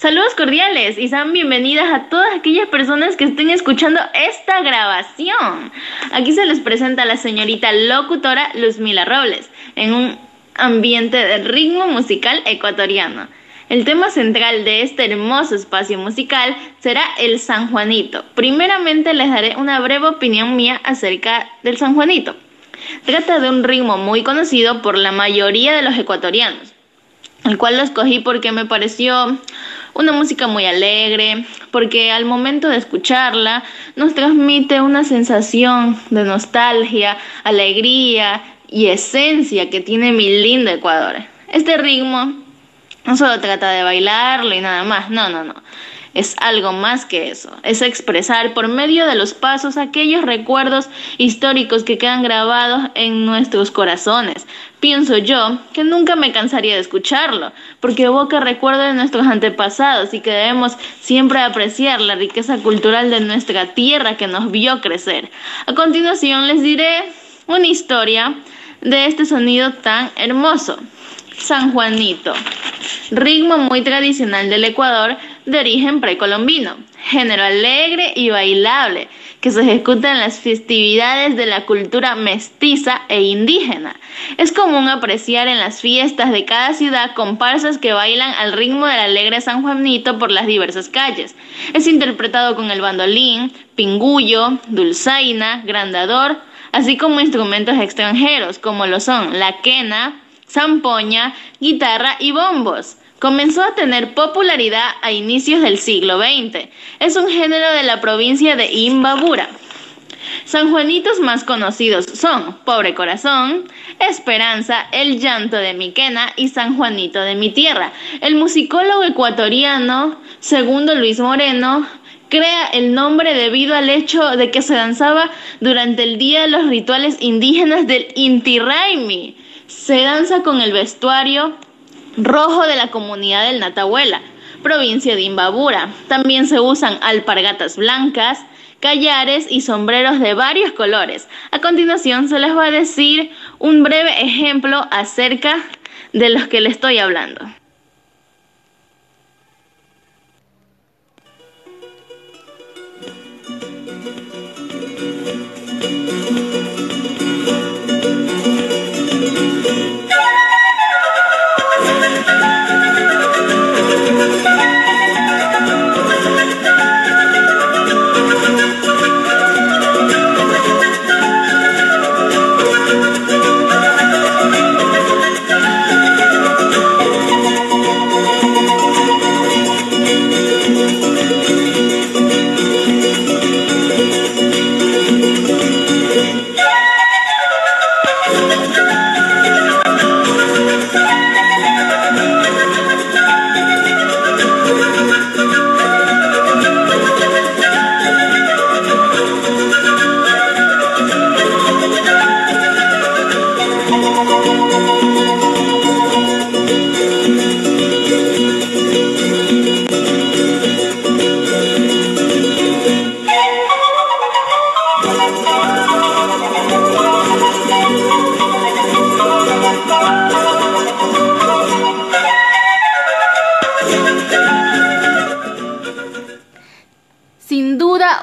Saludos cordiales y sean bienvenidas a todas aquellas personas que estén escuchando esta grabación. Aquí se les presenta la señorita locutora Luzmila Robles en un ambiente de ritmo musical ecuatoriano. El tema central de este hermoso espacio musical será el San Juanito. Primeramente les daré una breve opinión mía acerca del San Juanito. Trata de un ritmo muy conocido por la mayoría de los ecuatorianos, el cual lo escogí porque me pareció una música muy alegre, porque al momento de escucharla nos transmite una sensación de nostalgia, alegría y esencia que tiene mi lindo Ecuador. Este ritmo no solo trata de bailarlo y nada más, no, no, no es algo más que eso, es expresar por medio de los pasos aquellos recuerdos históricos que quedan grabados en nuestros corazones. Pienso yo que nunca me cansaría de escucharlo, porque evoca recuerdos de nuestros antepasados y que debemos siempre apreciar la riqueza cultural de nuestra tierra que nos vio crecer. A continuación les diré una historia de este sonido tan hermoso. San Juanito, ritmo muy tradicional del Ecuador de origen precolombino, género alegre y bailable que se ejecuta en las festividades de la cultura mestiza e indígena. Es común apreciar en las fiestas de cada ciudad comparsas que bailan al ritmo del alegre San Juanito por las diversas calles. Es interpretado con el bandolín, pingullo, dulzaina, grandador, así como instrumentos extranjeros como lo son la quena, zampoña, guitarra y bombos. Comenzó a tener popularidad a inicios del siglo XX. Es un género de la provincia de Imbabura. San Juanitos más conocidos son Pobre Corazón, Esperanza, El Llanto de mi Quena y San Juanito de mi Tierra. El musicólogo ecuatoriano, segundo Luis Moreno, crea el nombre debido al hecho de que se danzaba durante el día los rituales indígenas del Inti Raimi. Se danza con el vestuario rojo de la comunidad del Natahuela, provincia de Imbabura. También se usan alpargatas blancas, callares y sombreros de varios colores. A continuación se les va a decir un breve ejemplo acerca de los que le estoy hablando.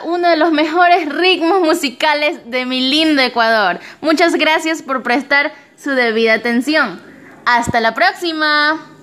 Uno de los mejores ritmos musicales de mi lindo Ecuador. Muchas gracias por prestar su debida atención. Hasta la próxima.